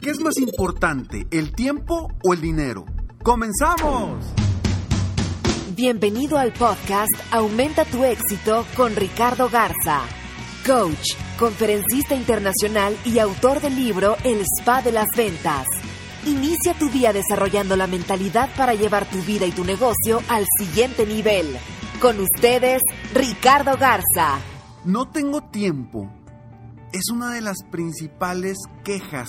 ¿Qué es más importante, el tiempo o el dinero? ¡Comenzamos! Bienvenido al podcast Aumenta tu éxito con Ricardo Garza, coach, conferencista internacional y autor del libro El Spa de las Ventas. Inicia tu día desarrollando la mentalidad para llevar tu vida y tu negocio al siguiente nivel. Con ustedes, Ricardo Garza. No tengo tiempo. Es una de las principales quejas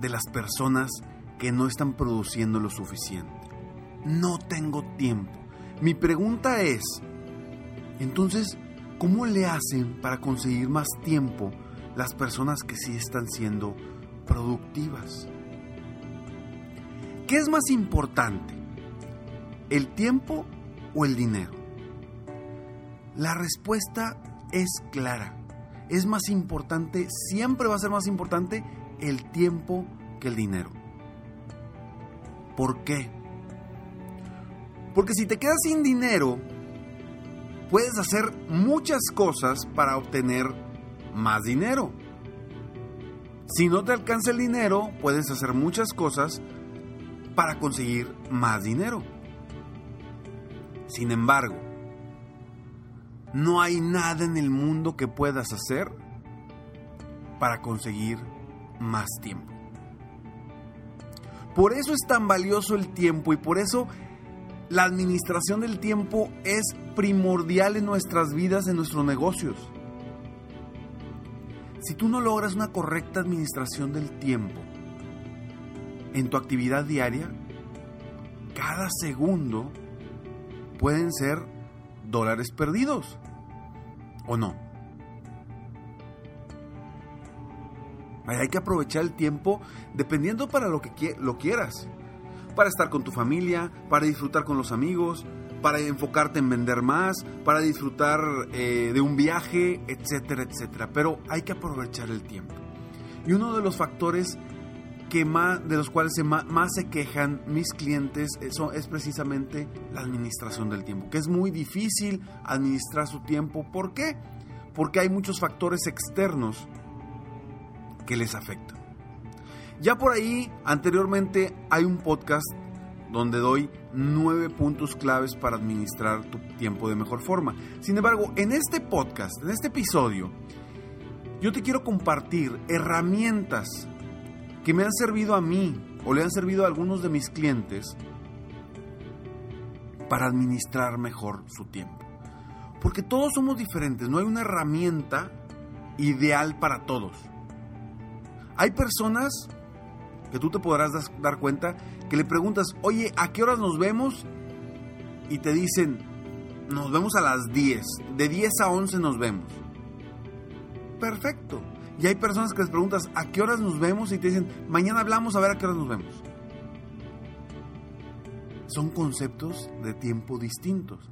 de las personas que no están produciendo lo suficiente. No tengo tiempo. Mi pregunta es, entonces, ¿cómo le hacen para conseguir más tiempo las personas que sí están siendo productivas? ¿Qué es más importante? ¿El tiempo o el dinero? La respuesta es clara. Es más importante, siempre va a ser más importante el tiempo que el dinero. ¿Por qué? Porque si te quedas sin dinero, puedes hacer muchas cosas para obtener más dinero. Si no te alcanza el dinero, puedes hacer muchas cosas para conseguir más dinero. Sin embargo, no hay nada en el mundo que puedas hacer para conseguir más tiempo. Por eso es tan valioso el tiempo y por eso la administración del tiempo es primordial en nuestras vidas, en nuestros negocios. Si tú no logras una correcta administración del tiempo en tu actividad diaria, cada segundo pueden ser dólares perdidos. ¿O no? Hay que aprovechar el tiempo dependiendo para lo que lo quieras. Para estar con tu familia, para disfrutar con los amigos, para enfocarte en vender más, para disfrutar eh, de un viaje, etcétera, etcétera. Pero hay que aprovechar el tiempo. Y uno de los factores que más, de los cuales más, se quejan mis clientes eso es precisamente la administración del tiempo, que es muy difícil administrar su tiempo. ¿Por qué? Porque hay muchos factores externos que les afecta. Ya por ahí, anteriormente, hay un podcast donde doy nueve puntos claves para administrar tu tiempo de mejor forma. Sin embargo, en este podcast, en este episodio, yo te quiero compartir herramientas que me han servido a mí o le han servido a algunos de mis clientes para administrar mejor su tiempo. Porque todos somos diferentes, no hay una herramienta ideal para todos. Hay personas que tú te podrás dar cuenta que le preguntas, oye, ¿a qué horas nos vemos? Y te dicen, nos vemos a las 10, de 10 a 11 nos vemos. Perfecto. Y hay personas que les preguntas, ¿a qué horas nos vemos? Y te dicen, mañana hablamos a ver a qué horas nos vemos. Son conceptos de tiempo distintos.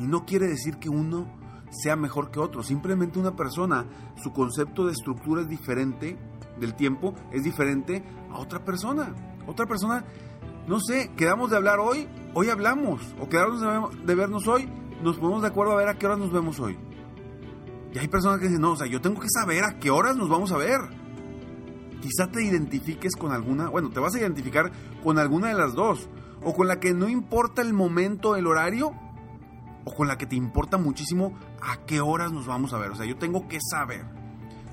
Y no quiere decir que uno sea mejor que otro. Simplemente una persona, su concepto de estructura es diferente del tiempo, es diferente a otra persona. Otra persona, no sé, quedamos de hablar hoy, hoy hablamos. O quedamos de vernos hoy, nos ponemos de acuerdo a ver a qué horas nos vemos hoy. Y hay personas que dicen, no, o sea, yo tengo que saber a qué horas nos vamos a ver. Quizá te identifiques con alguna, bueno, te vas a identificar con alguna de las dos. O con la que no importa el momento, el horario, o con la que te importa muchísimo a qué horas nos vamos a ver. O sea, yo tengo que saber.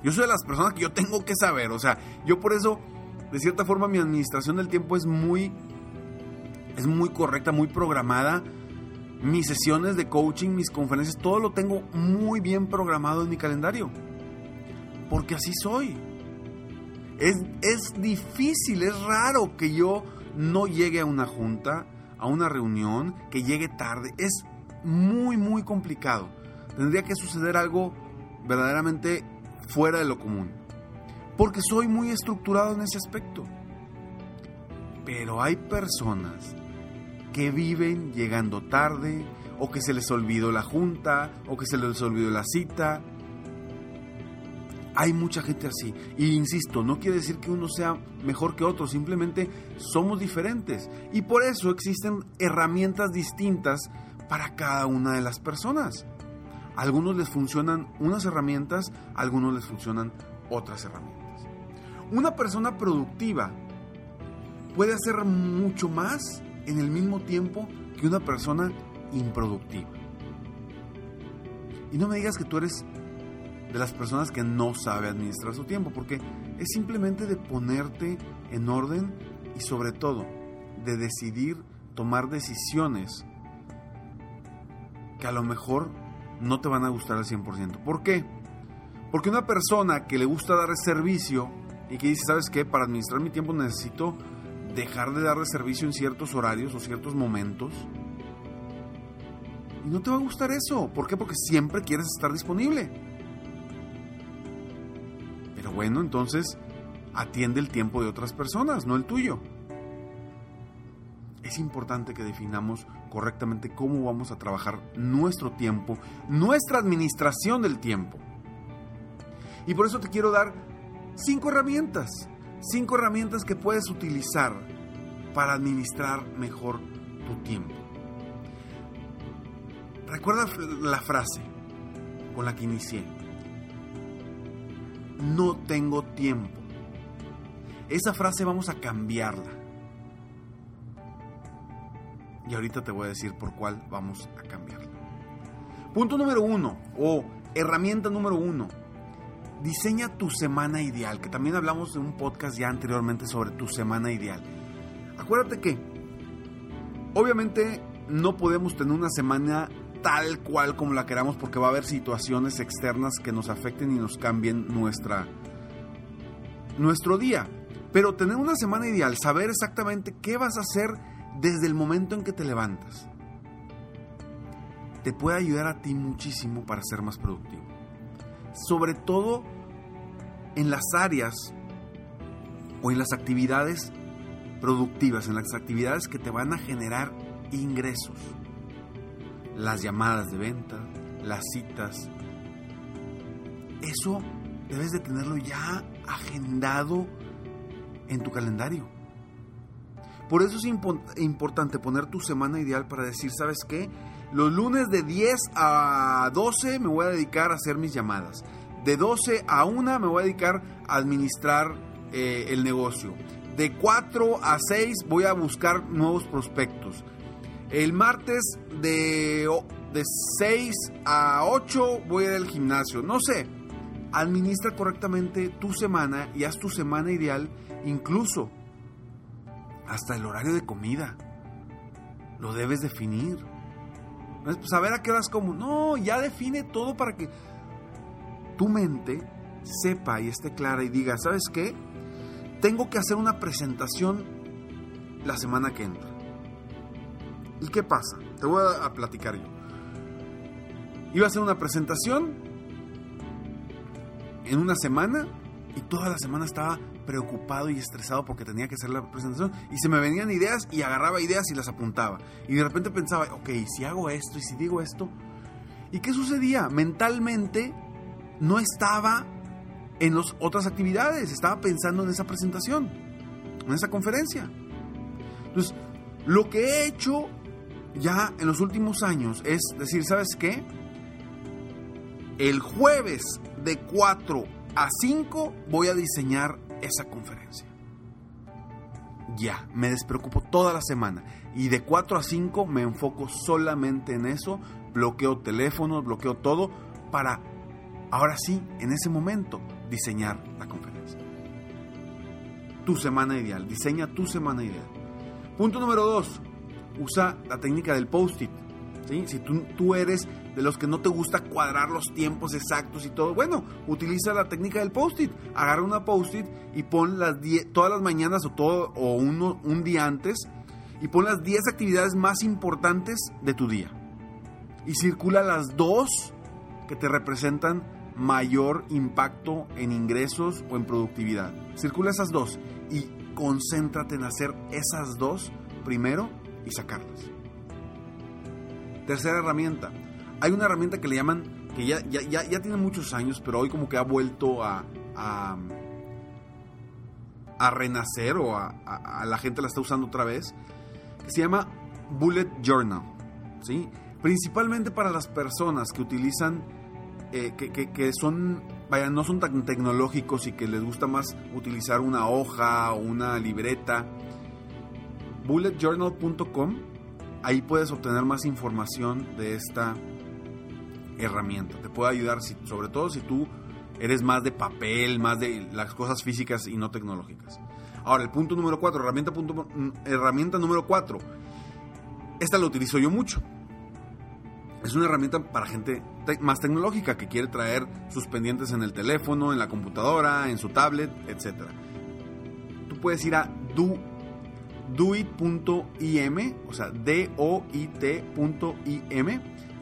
Yo soy de las personas que yo tengo que saber. O sea, yo por eso de cierta forma mi administración del tiempo es muy es muy correcta, muy programada. Mis sesiones de coaching, mis conferencias, todo lo tengo muy bien programado en mi calendario. Porque así soy. Es, es difícil, es raro que yo no llegue a una junta, a una reunión, que llegue tarde. Es muy, muy complicado. Tendría que suceder algo verdaderamente fuera de lo común. Porque soy muy estructurado en ese aspecto. Pero hay personas que viven llegando tarde, o que se les olvidó la junta, o que se les olvidó la cita. Hay mucha gente así. Y insisto, no quiere decir que uno sea mejor que otro, simplemente somos diferentes. Y por eso existen herramientas distintas para cada una de las personas. Algunos les funcionan unas herramientas, algunos les funcionan otras herramientas. Una persona productiva puede hacer mucho más en el mismo tiempo que una persona improductiva. Y no me digas que tú eres de las personas que no sabe administrar su tiempo, porque es simplemente de ponerte en orden y sobre todo de decidir tomar decisiones que a lo mejor no te van a gustar al 100%. ¿Por qué? Porque una persona que le gusta dar servicio y que dice, ¿sabes qué? Para administrar mi tiempo necesito dejar de darle servicio en ciertos horarios o ciertos momentos. Y no te va a gustar eso. ¿Por qué? Porque siempre quieres estar disponible. Pero bueno, entonces atiende el tiempo de otras personas, no el tuyo. Es importante que definamos correctamente cómo vamos a trabajar nuestro tiempo, nuestra administración del tiempo. Y por eso te quiero dar cinco herramientas Cinco herramientas que puedes utilizar para administrar mejor tu tiempo. Recuerda la frase con la que inicié. No tengo tiempo. Esa frase vamos a cambiarla. Y ahorita te voy a decir por cuál vamos a cambiarla. Punto número uno, o herramienta número uno, diseña tu semana ideal, que también hablamos de un podcast ya anteriormente sobre tu semana ideal. Acuérdate que obviamente no podemos tener una semana tal cual como la queramos porque va a haber situaciones externas que nos afecten y nos cambien nuestra nuestro día. Pero tener una semana ideal, saber exactamente qué vas a hacer desde el momento en que te levantas, te puede ayudar a ti muchísimo para ser más productivo sobre todo en las áreas o en las actividades productivas, en las actividades que te van a generar ingresos. Las llamadas de venta, las citas. Eso debes de tenerlo ya agendado en tu calendario. Por eso es importante poner tu semana ideal para decir, ¿sabes qué? Los lunes de 10 a 12 me voy a dedicar a hacer mis llamadas. De 12 a 1 me voy a dedicar a administrar eh, el negocio. De 4 a 6 voy a buscar nuevos prospectos. El martes de, de 6 a 8 voy a ir al gimnasio. No sé. Administra correctamente tu semana y haz tu semana ideal, incluso hasta el horario de comida. Lo debes definir. No es pues, saber a qué horas como. No, ya define todo para que tu mente sepa y esté clara y diga, ¿sabes qué? Tengo que hacer una presentación la semana que entra. ¿Y qué pasa? Te voy a, platicar yo. Iba a hacer una presentación en una semana y toda la semana estaba preocupado y estresado porque tenía que hacer la presentación y se me venían ideas y agarraba ideas y las apuntaba. Y de repente pensaba, ok, si hago esto y si digo esto. ¿Y qué sucedía? Mentalmente no estaba en las otras actividades, estaba pensando en esa presentación, en esa conferencia. Entonces, lo que he hecho ya en los últimos años es decir, ¿sabes qué? El jueves de 4 a 5 voy a diseñar esa conferencia. Ya, me despreocupo toda la semana y de 4 a 5 me enfoco solamente en eso, bloqueo teléfonos, bloqueo todo para ahora sí, en ese momento, diseñar la conferencia. tu semana ideal. Diseña tu semana ideal. Punto número dos, usa la técnica del post-it. Si tú, tú eres de los que no te gusta cuadrar los tiempos exactos y todo, bueno, utiliza la técnica del post-it. Agarra una post-it y pon las todas las mañanas o, todo, o uno, un día antes y pon las 10 actividades más importantes de tu día. Y circula las dos que te representan mayor impacto en ingresos o en productividad. Circula esas dos y concéntrate en hacer esas dos primero y sacarlas. Tercera herramienta. Hay una herramienta que le llaman, que ya, ya, ya, tiene muchos años, pero hoy como que ha vuelto a, a, renacer o a, a, la gente la está usando otra vez, que se llama Bullet Journal. ¿sí? Principalmente para las personas que utilizan eh, que, son, vaya, no son tan tecnológicos y que les gusta más utilizar una hoja o una libreta. bulletjournal.com, ahí puedes obtener más información de esta herramienta. Te puede ayudar, sobre todo si tú eres más de papel, más de las cosas físicas y no tecnológicas. Ahora, el punto número 4, herramienta, mm, herramienta número 4. Esta la utilizo yo mucho es una herramienta para gente más tecnológica que quiere traer sus pendientes en el teléfono, en la computadora, en su tablet, etc. Tú puedes ir a do, doit.im, o sea, D-O-I-T.im,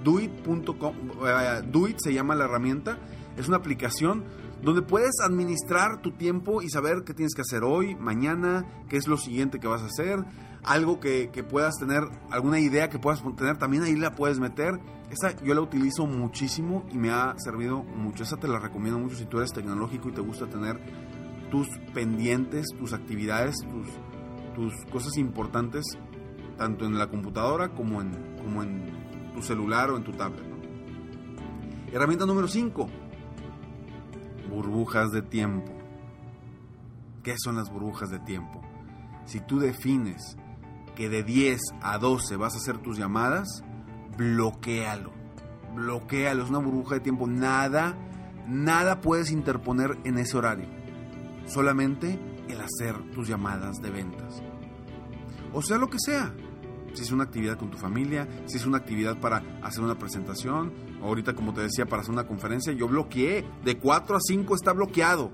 doit.com, uh, doit se llama la herramienta, es una aplicación donde puedes administrar tu tiempo y saber qué tienes que hacer hoy, mañana, qué es lo siguiente que vas a hacer, algo que, puedas tener, alguna idea que puedas tener, también ahí la puedes meter. Esa yo la utilizo muchísimo y me ha servido mucho. Esa te la recomiendo mucho si tú eres tecnológico y te gusta tener tus pendientes, tus actividades, tus, tus cosas importantes, tanto en la computadora como en, como en tu celular o en tu tablet. Herramienta número 5. Burbujas de tiempo. ¿Qué son las burbujas de tiempo? Si tú defines que de 10 a 12 vas a hacer tus llamadas, bloquealo. Bloquealo, es una burbuja de tiempo. Nada, nada puedes interponer en ese horario. Solamente el hacer tus llamadas de ventas. O sea, lo que sea. Si es una actividad con tu familia, si es una actividad para hacer una presentación, ahorita como te decía, para hacer una conferencia, yo bloqueé. De 4 a 5 está bloqueado.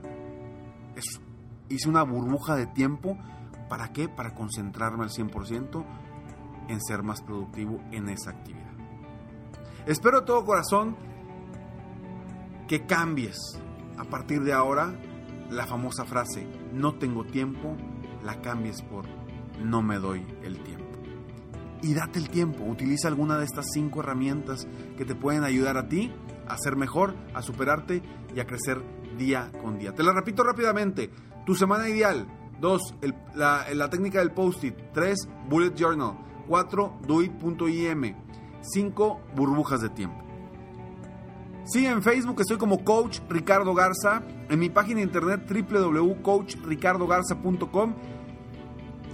Hice una burbuja de tiempo ¿Para qué? Para concentrarme al 100% en ser más productivo en esa actividad. Espero de todo corazón que cambies a partir de ahora la famosa frase no tengo tiempo, la cambies por no me doy el tiempo. Y date el tiempo, utiliza alguna de estas cinco herramientas que te pueden ayudar a ti a ser mejor, a superarte y a crecer día con día. Te la repito rápidamente, tu semana ideal, 2. la, técnica del post-it. 3. Bullet journal. 4. doit.im. 5. Burbujas de tiempo. Sí, en Facebook estoy como Coach Ricardo Garza. En mi página de internet www.coachricardogarza.com.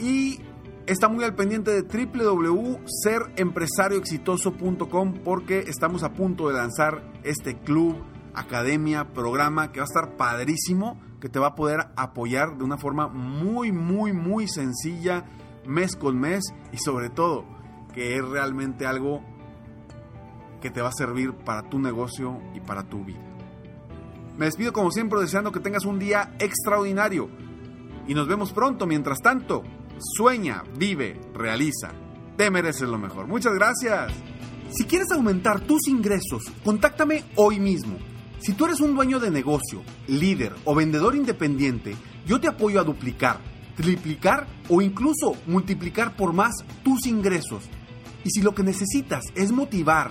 Y está muy al pendiente de www.serempresarioexitoso.com porque estamos a punto de lanzar este club, academia, programa que va a estar padrísimo que te va a poder apoyar de una forma muy, muy, muy sencilla, mes con mes y sobre todo que es realmente algo que te va a servir para tu negocio y para tu vida. Me despido como siempre deseando que tengas un día extraordinario y nos vemos pronto. Mientras tanto, sueña, vive, realiza. Te mereces lo mejor. Muchas gracias. Si quieres aumentar tus ingresos, contáctame hoy mismo si tú eres un dueño de negocio, líder o vendedor independiente, yo te apoyo a duplicar, triplicar o incluso multiplicar por más tus ingresos. Y si lo que necesitas es motivar